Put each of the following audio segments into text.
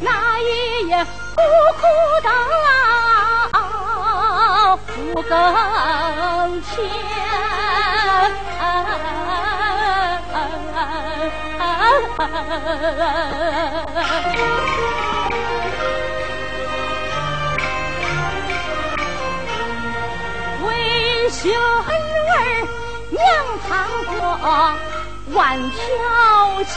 那一夜苦苦等不更天。为兄儿娘尝过万条江，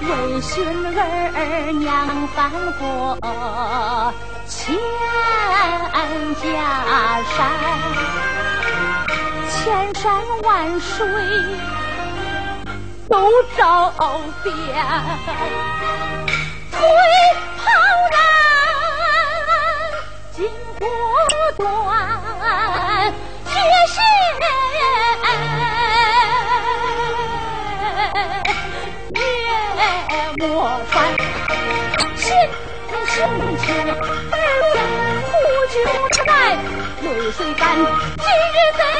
为孙儿娘翻过千家山。千山万水都照遍，腿跑然筋骨断，铁鞋也莫穿。心心切，儿子苦酒吃来泪水干，今日怎。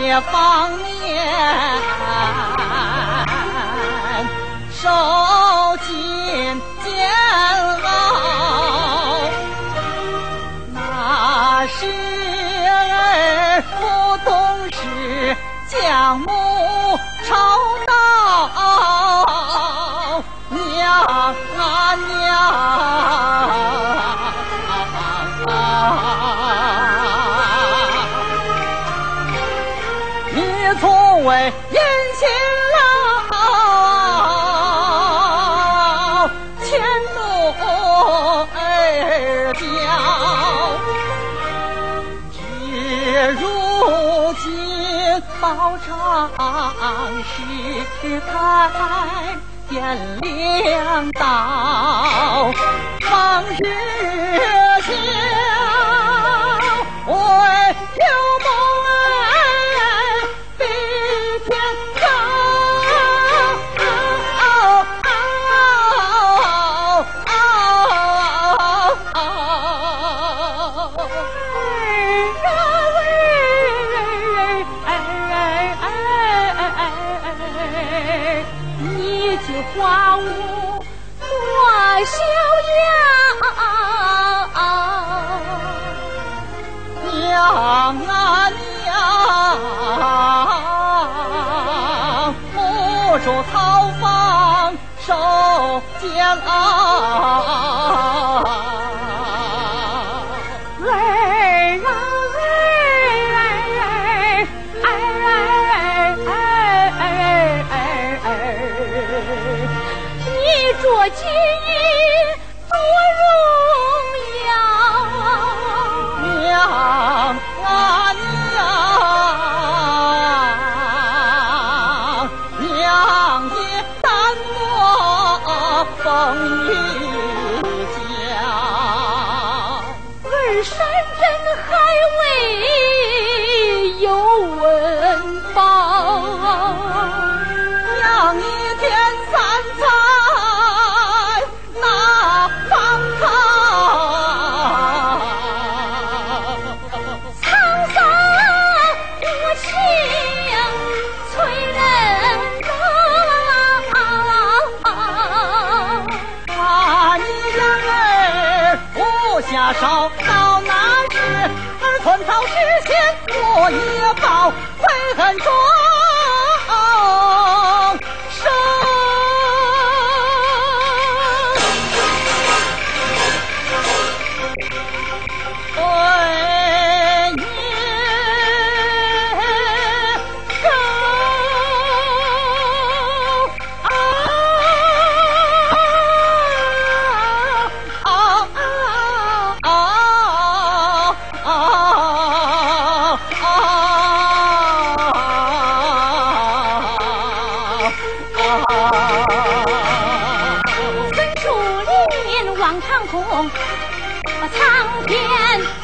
也方面手时，他才点亮道，往日 on. 望长空，苍天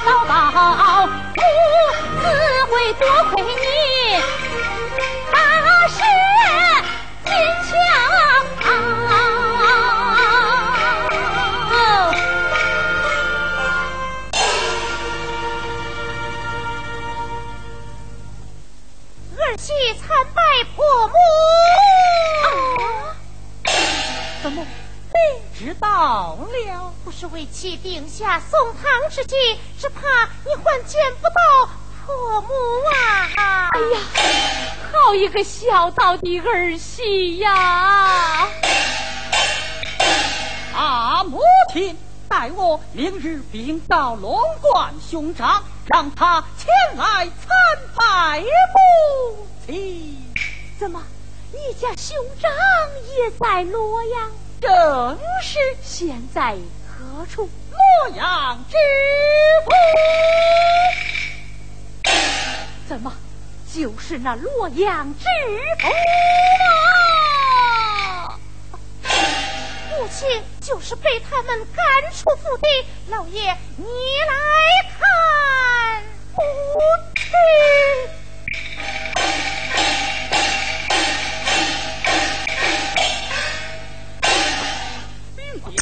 早报，不自会多亏你，知道了？不是为妻定下送汤之计，只怕你还见不到婆母啊！哎呀，好一个孝道的儿媳呀！阿母亲，待我明日禀告龙冠兄长，让他前来参拜母亲。怎么，你家兄长也在洛阳？正是现在何处？洛阳知府。怎么，就是那洛阳知府吗？母亲就是被他们赶出府的，老爷你来看。母亲。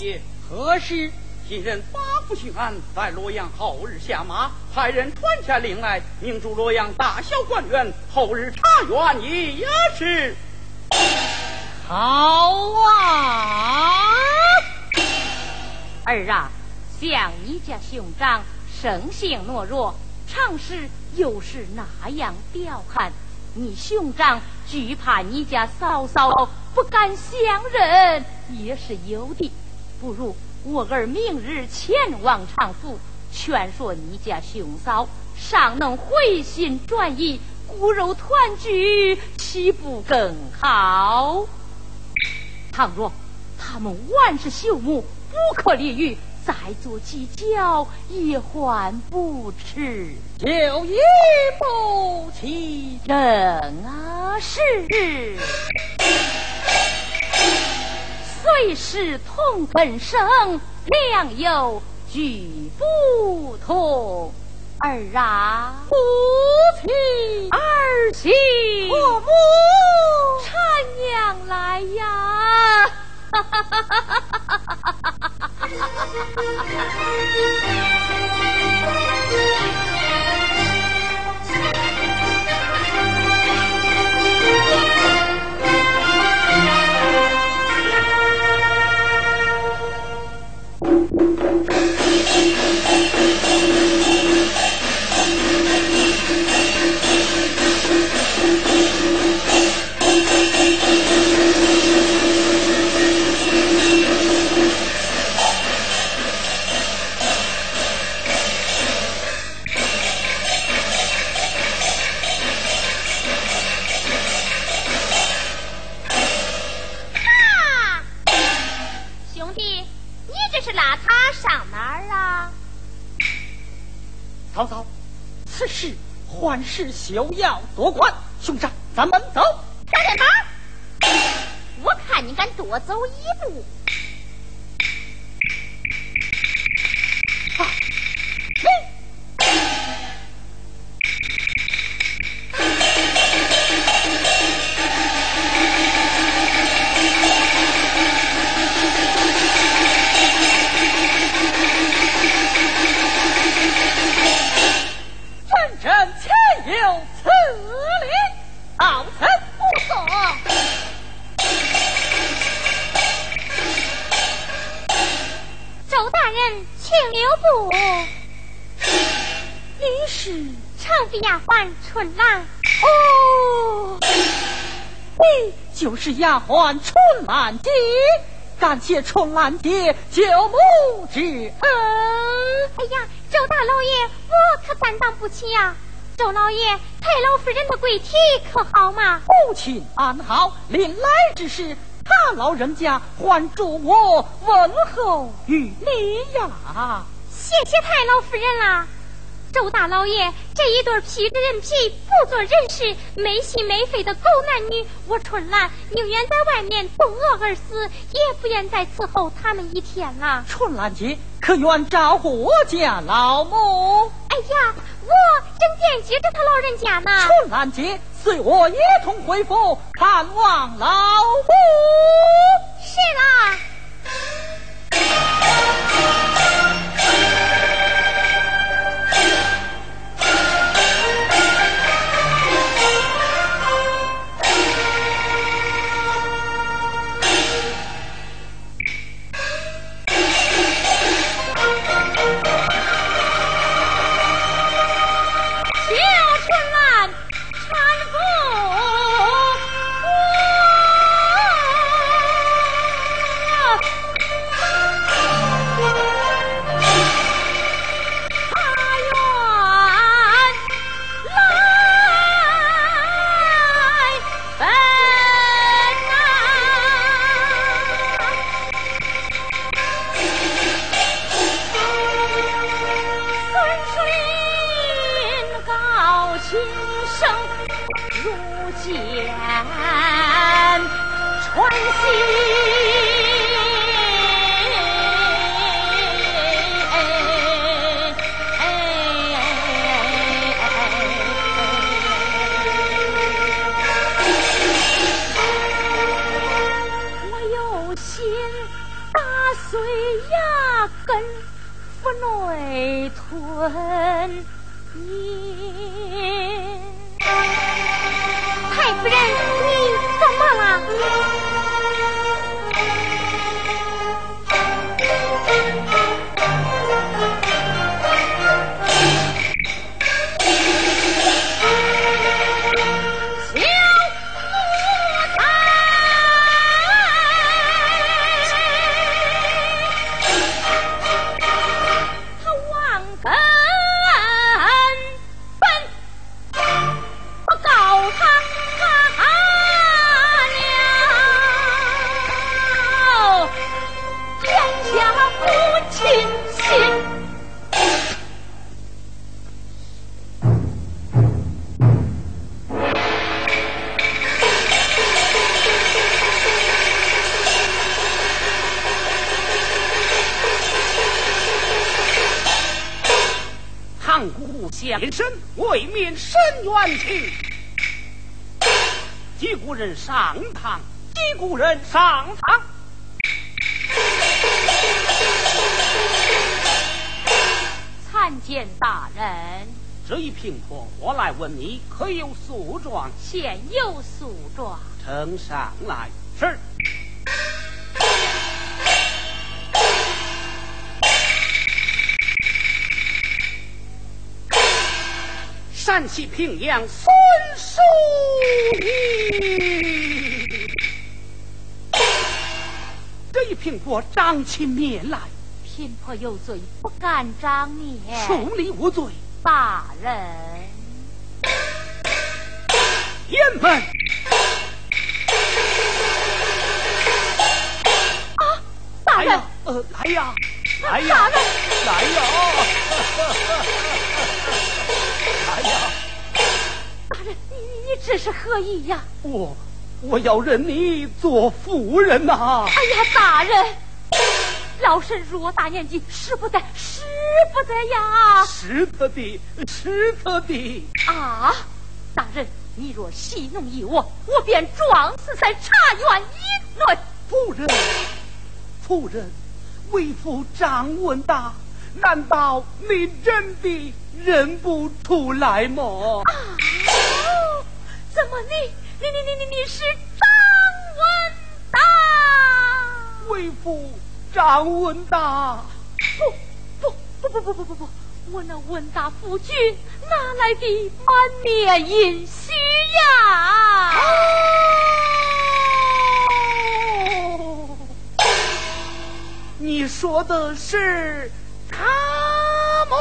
爷，何时？今人八府巡按在洛阳，后日下马，派人传下令来，命驻洛阳大小官员，后日查阅也是。好啊！儿啊，像你家兄长生性懦弱，常时又是那样彪悍，你兄长惧怕你家嫂嫂不敢相认，也是有的。不如我儿明日前往长府，劝说你家兄嫂，尚能回心转意，骨肉团聚，岂不更好？倘若他们万事朽木，不可理喻，再做计较也还不迟。就一步棋正是。虽是同根生，良莠俱不同。儿啊，母亲，儿媳，婆母，产娘来呀！哈哈哈哈哈哈！あっ!是拉他上哪儿啊？曹操，此事还是休要多管，兄长，咱们走。小点包，我看你敢多走一步。是丫鬟春兰姐，感谢春兰姐救母之恩。哎呀，周大老爷，我可担当不起呀！周老爷，太老夫人的贵体可好吗？母亲安好，临来之时，他老人家还嘱我问候于你呀。谢谢太老夫人啦。周大老爷，这一对披着人皮、不做人事、没心没肺的狗男女，我春兰宁愿在外面冻饿而死，也不愿再伺候他们一天了。春兰姐，可愿照顾我家老母？哎呀，我正惦记着他老人家呢。春兰姐，随我一同回府看望老现身，为民伸冤情。几股人上堂，几股人上堂。参见大人，这一贫婆过来问你可有诉状？现有诉状，呈上来。山西平阳孙叔仪，这一苹果张起面来。贫婆有罪，不敢张面。恕你无罪，大人。严门。啊，大人。呃，来呀，来呀，来呀！这是何意呀？我我要认你做夫人呐！哎呀，大人。老身偌大年纪，使不得，使不得呀！使得的，使得的啊！大人，你若戏弄于我，我便撞死在茶园以内。夫人，夫人，为父张文达，难道你真的认不出来吗？啊！怎么你，你你你你你是张文达？为父。张文达，不不不不不不不不，我那文达夫君哪来的满面阴虚呀？你说的是他吗？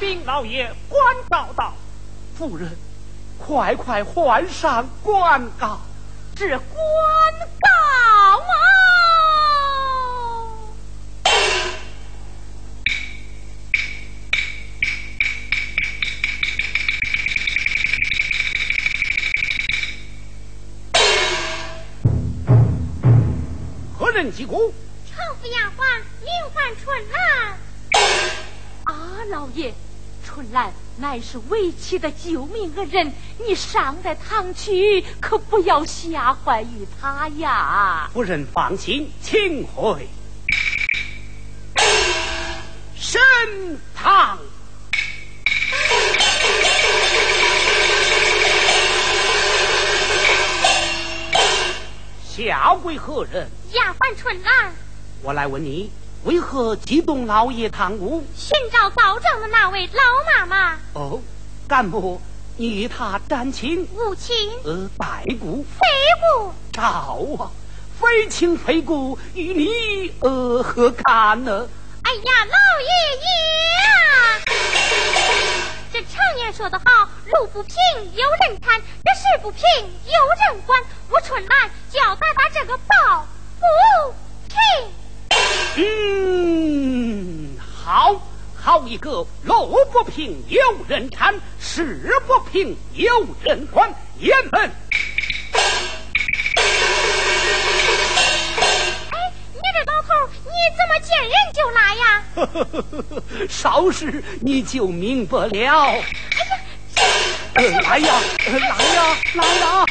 禀老爷，关照到，夫人，快快换上官告。这官告啊！人击鼓？常府丫鬟名唤春兰。啊，老爷，春兰乃是为妻的救命恩人，你尚在堂区，可不要吓坏于他呀。夫人放心，请回。升堂。下跪何人？丫鬟春兰我来问你，为何激动老爷堂屋？寻找告状的那位老妈妈，哦，干部，你与他沾亲？无情呃，白骨非故，找啊，非亲非故，与你呃何干呢？哎呀，老爷爷啊！这常言说得好，路不平有人看，这事不平有人管。我春兰就要打打这个抱不平。嗯，好好一个路不平有人看，事不平有人管，爷们。哎，你这老头，你怎么见人就拉呀？稍时你就明白了。呃来呀，呃来呀，来呀！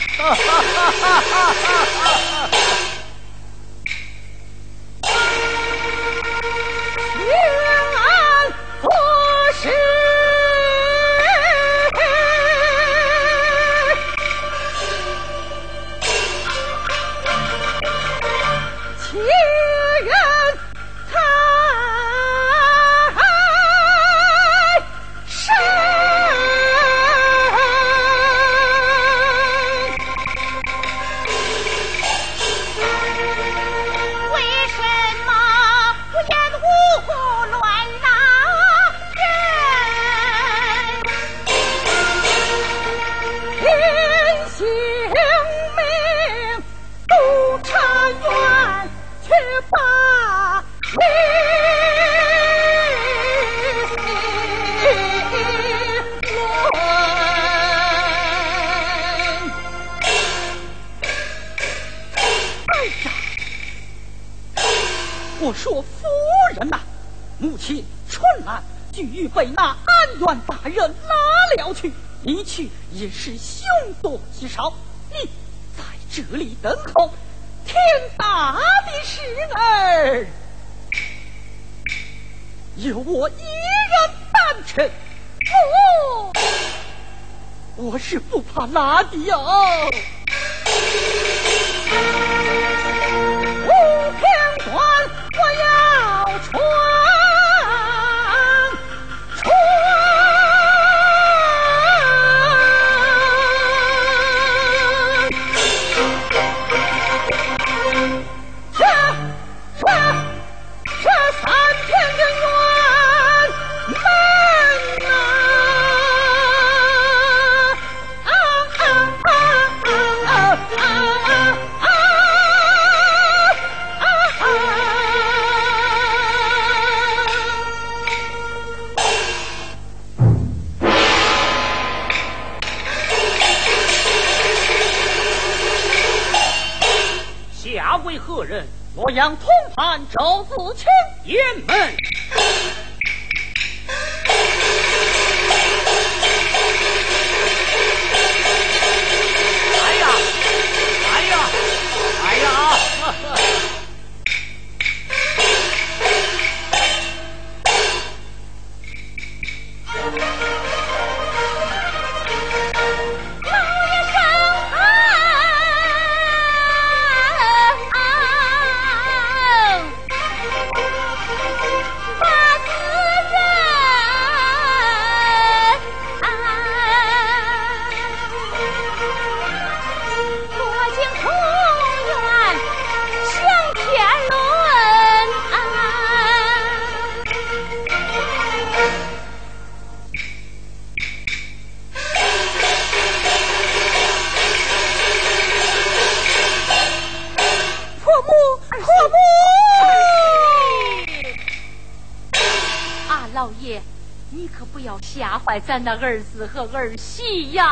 咱的儿子和儿媳呀，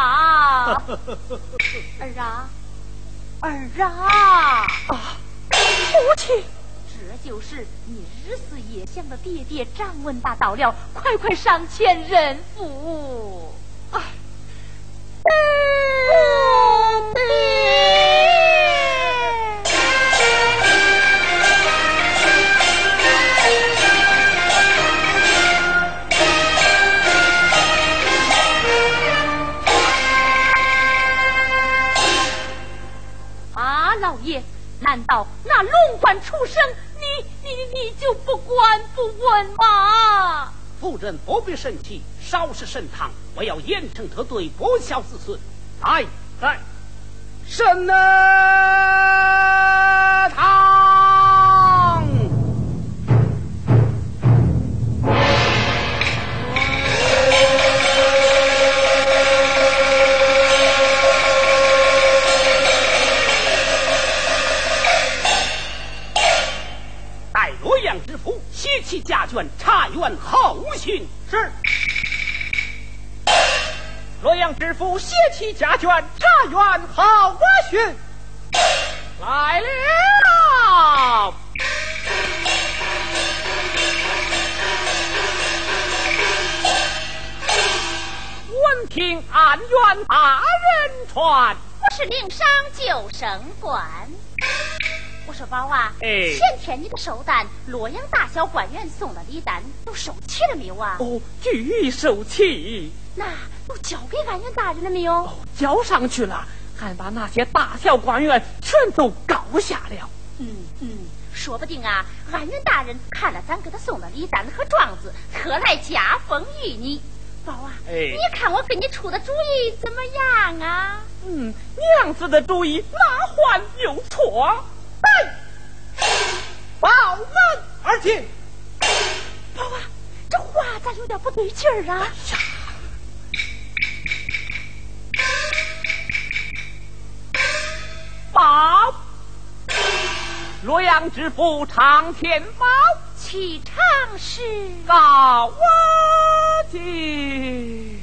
儿啊，儿啊，母亲，这就是你日思夜想的爹爹张文达到了，快快上前认父。难出生，你你你就不管不问吗？夫人不必生气，稍事盛堂，我要严惩他对不孝子孙。来，来，升堂。其家眷查阅后讯是。洛阳知府携其家眷查阅后讯来了。闻听安远大人传，我是领商九省官。我说宝啊，前天你的寿诞，洛阳大小官员送的礼单都收齐了没有啊？哦，俱收齐。那都交给安远大人了没有？哦，交上去了，还把那些大小官员全都告下了。嗯嗯，说不定啊，安远大人看了咱给他送的礼单和状子，特来加封于你。宝啊，你看我给你出的主意怎么样啊？嗯，娘子的主意哪还有错？来，报门而进。宝啊，这话咋有点不对劲儿啊？报，洛阳知府常天宝，启长史告我进。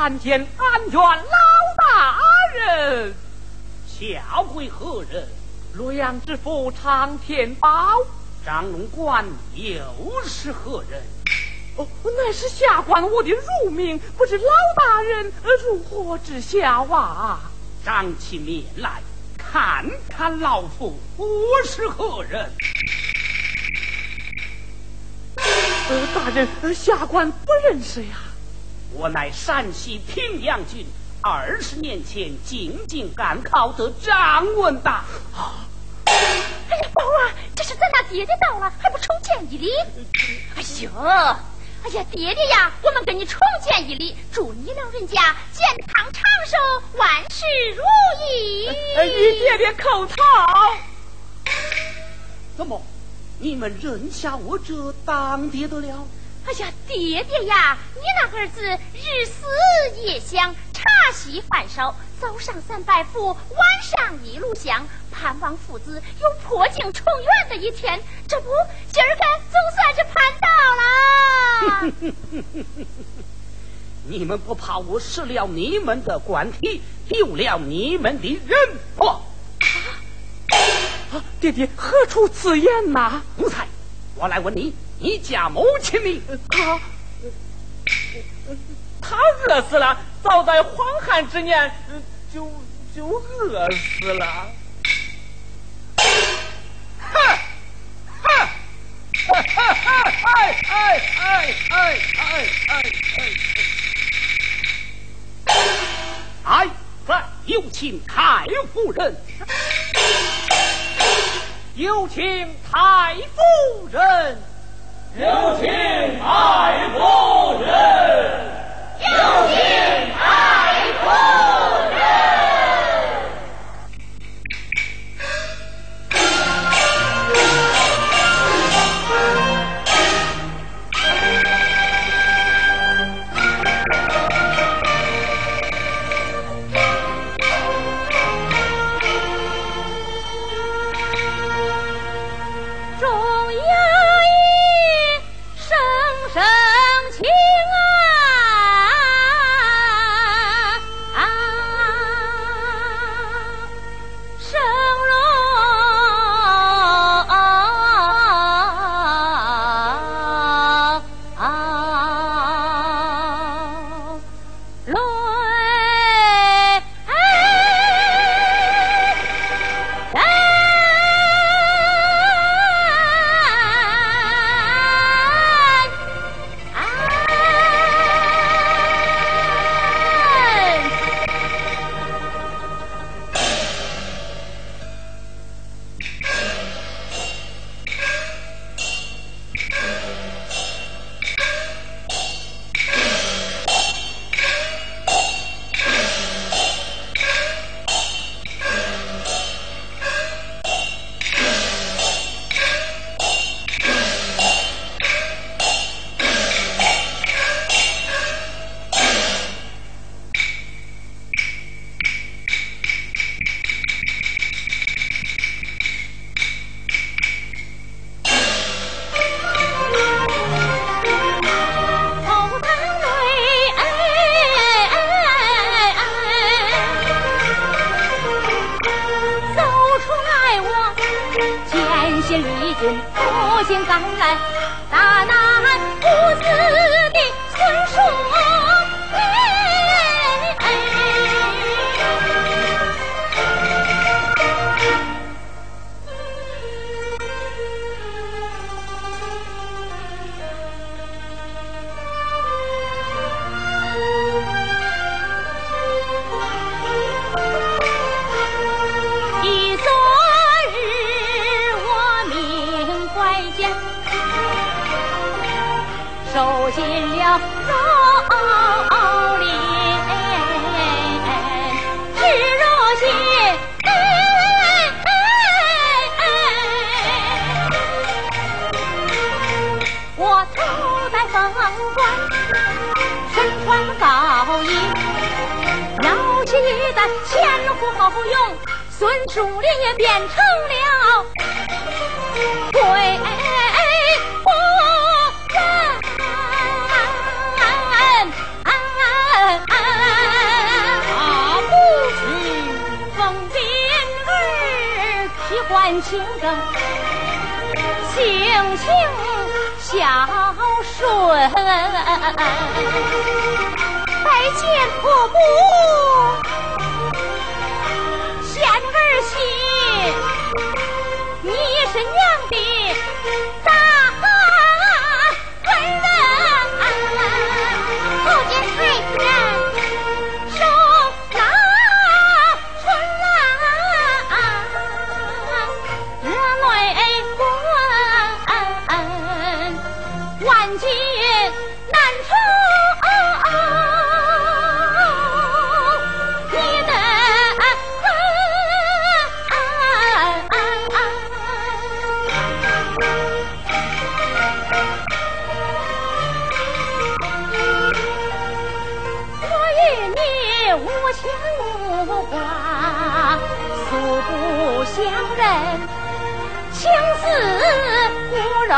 参见安远老大人，下跪何人？洛阳知府常天宝，张龙官又是何人？哦，乃是下官我的乳名，不知老大人如何知晓啊？张起面来，看看老夫我是何人？呃，大人，下官不认识呀。我乃陕西平阳郡二十年前进京赶考的张文达。哎呀，宝啊，这是咱那爹爹到了，还不重见一礼？哎呦，哎呀，爹爹呀，我们跟你重见一礼，祝你老人家健康长寿，万事如意。哎你爹爹叩头。怎么，你们认下我这当爹的了？哎呀，爹爹呀，你那儿子日思夜想，茶席饭少，早上三拜佛，晚上一路香，盼望父子有破镜重圆的一天。这不，今儿个总算是盼到了。你们不怕我失了你们的官体，丢了你们的人不？啊，爹爹何出此言呐？奴才，我来问你，你家母亲呢？他，他饿死了，早在荒旱之年就就饿死了。哼，哼，哈哈哈！哎哎哎哎哎哎哎！哎，在有请太夫人。有请太夫人，有请太夫人，有请太夫人。我，我与你无牵无挂，素不相认，情似骨肉。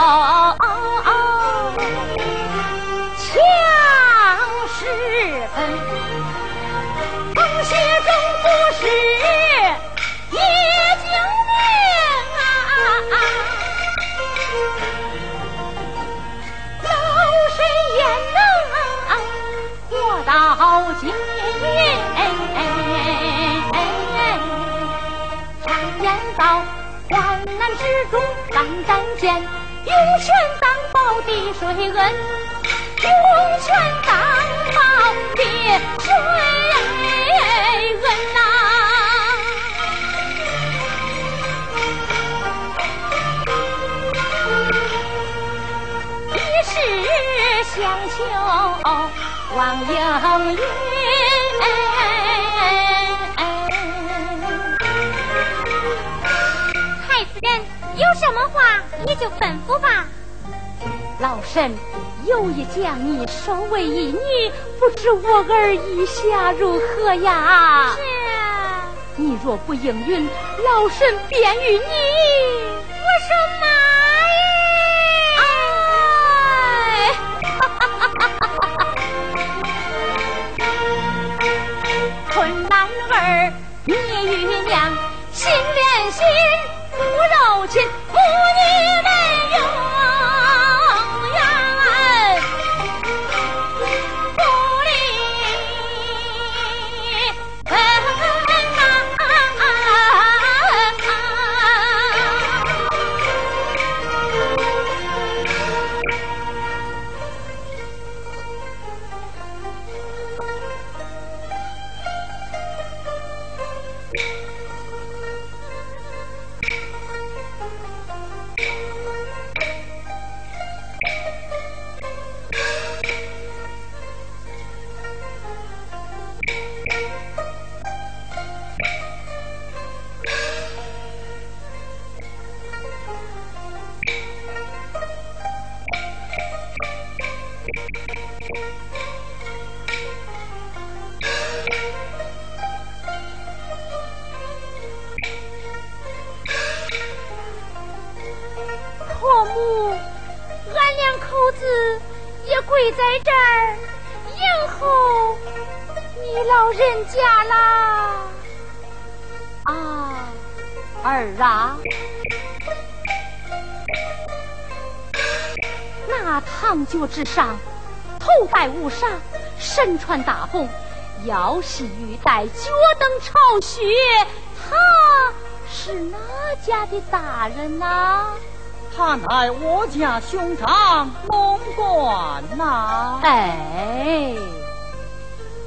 患难之中敢敢见，涌泉当报滴水恩，涌泉当报滴水恩呐！一世相求望应允。什么话你就吩咐吧。老身有意将你收为义女，不知我儿意下如何呀？是。你若不应允，老身便与你。之上，头戴乌纱，身穿大红，腰系玉带，脚蹬朝靴，他是哪家的大人呐？他乃我家兄长龙冠呐！哎，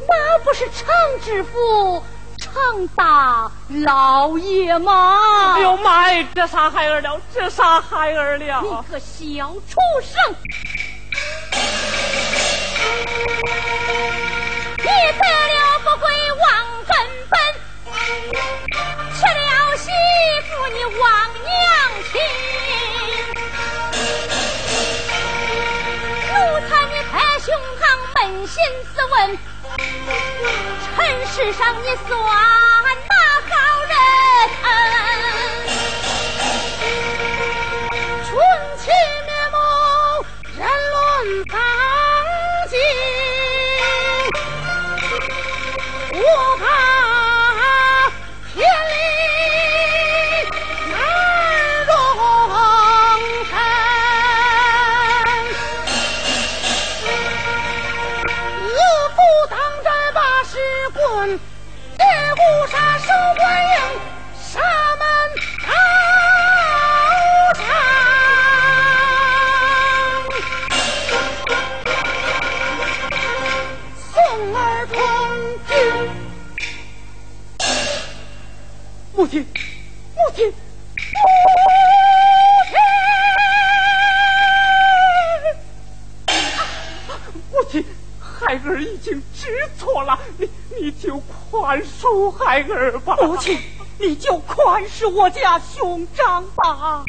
那不是常知府常大老爷吗？哎呦妈呀！这啥孩儿了，这啥孩儿了！你个小畜生！你得了不归忘根本，娶了媳妇你忘娘亲。奴才你太胸膛，扪心自问，尘世上你算孩儿已经知错了，你你就宽恕孩儿吧。母亲，你就宽恕我家兄长吧。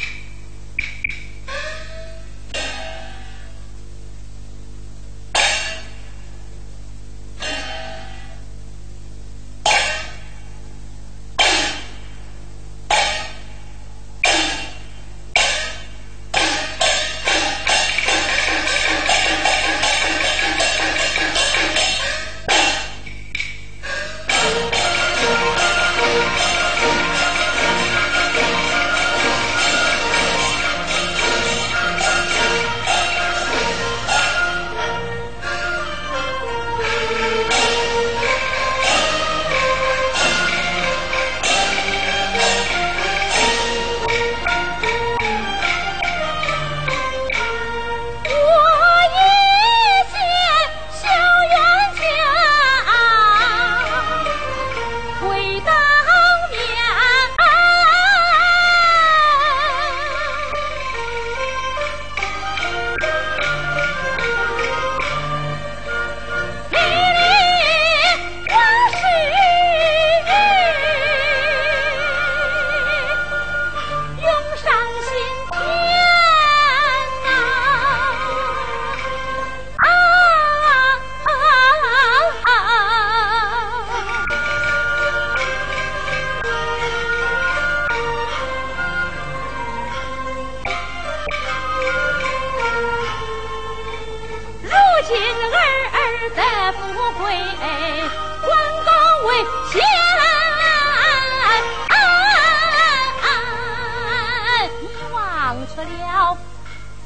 出了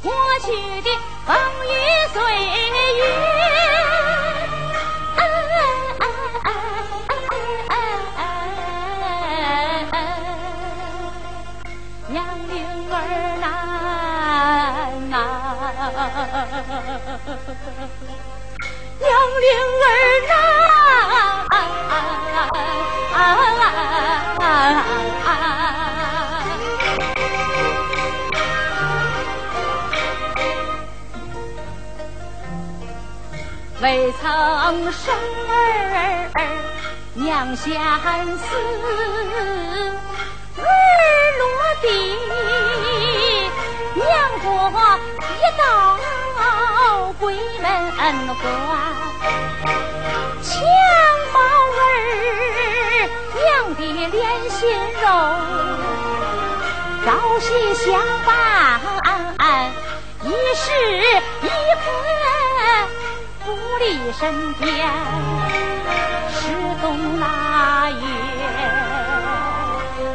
过去的风雨岁月。娘灵儿难，娘灵儿难。未曾生儿娘先死，儿落地，娘过一道鬼门关。襁褓儿娘的脸心肉，朝夕相伴，一时一刻不离身边。十冬腊月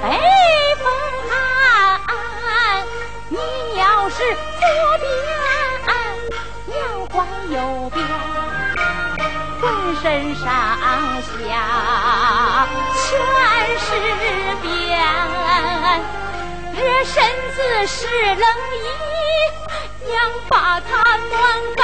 北风寒，你要是左边，娘还右边。浑身上下全是病，热身子湿冷衣，娘把它暖干。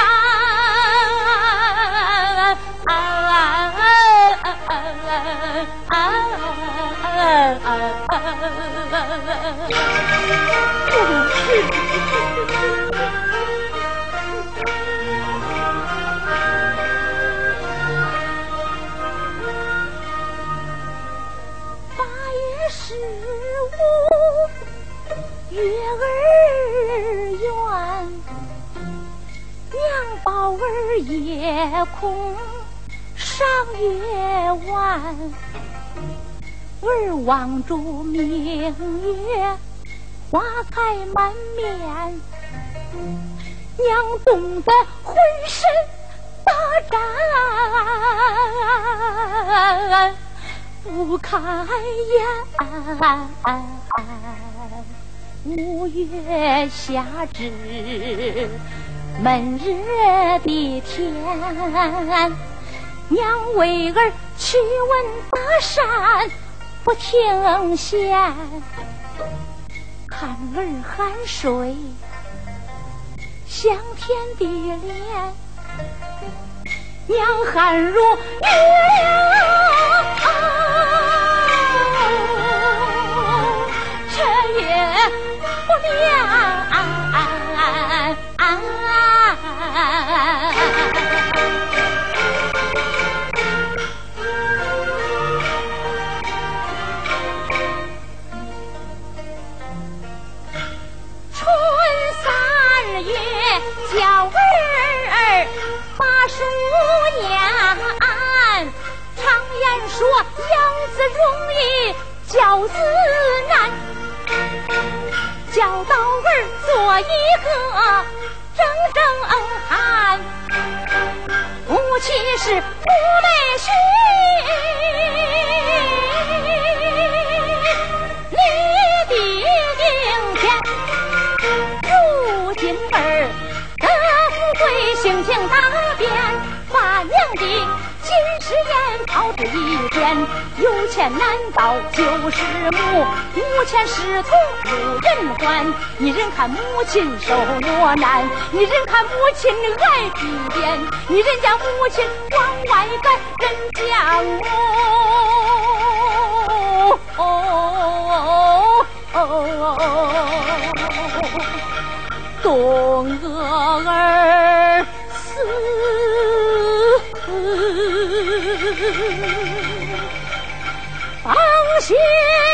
月儿娘抱儿夜空赏月晚，儿望着明月花开满面，娘冻得浑身打颤，不开眼。五月夏至，闷热的天，娘为儿去问大山不停歇，看儿汗水像天的脸，娘汗如月亮。教子难，教春三月叫儿把书念常言说养子容易教子难。教到儿做一个声声喊。母亲是五妹婿，有钱难道就是母？无钱是徒无人还。你人看母亲受磨难，你人看母亲挨皮鞭，你人家母亲往外赶，人家母冻饿儿死。放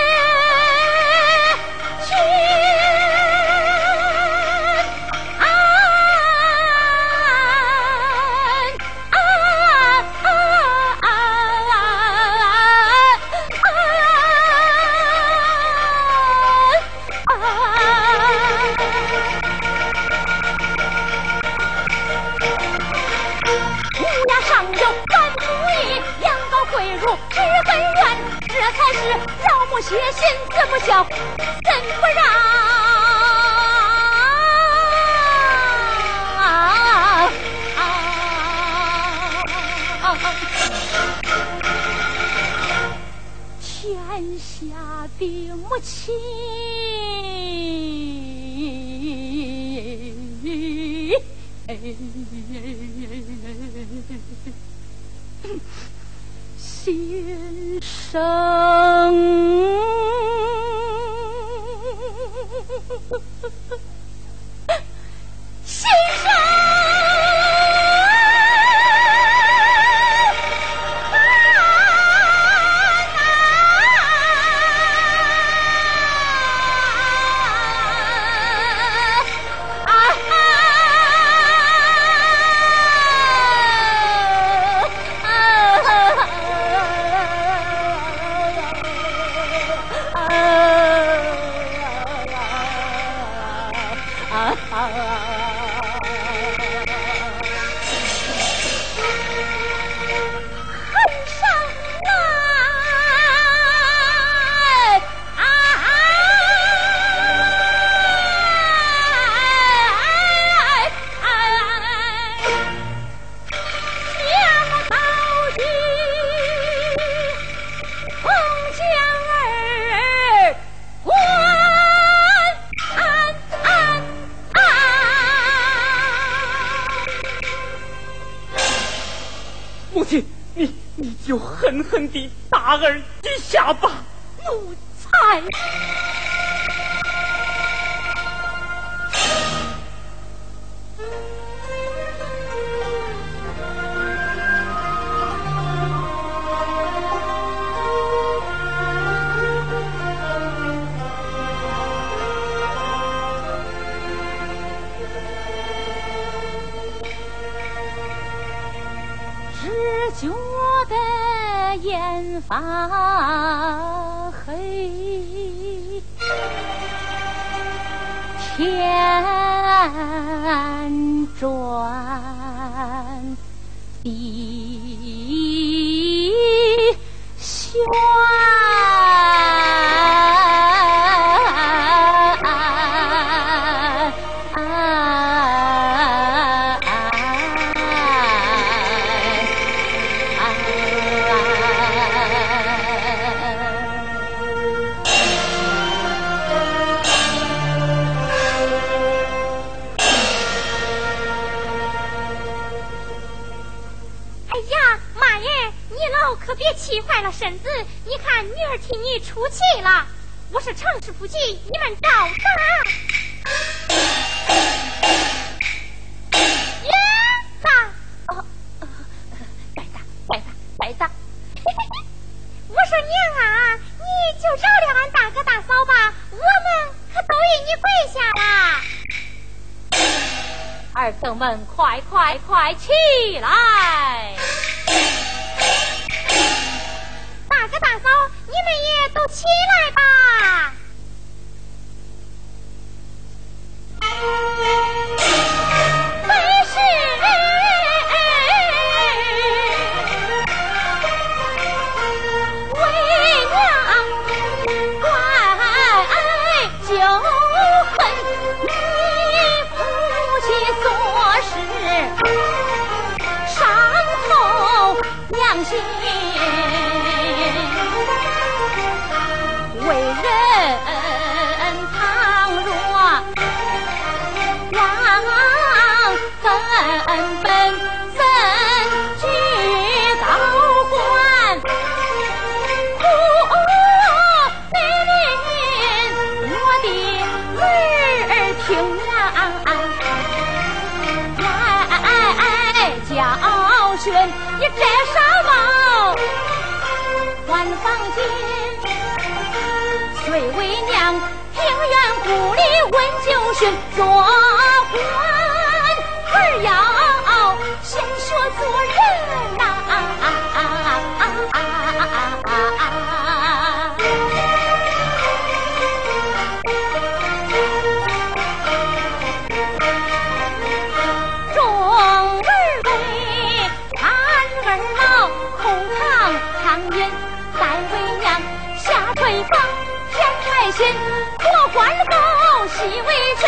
血。心子不孝，怎不让？天下的母亲，心生把出气了，我是城市不急，你们找啥？爷咋？哦，该打该打该打！我说娘啊，你就饶了俺大哥大嫂吧，我们可都与你跪下了。儿孙们，快快快起来！旧训做官。儿要先学做人去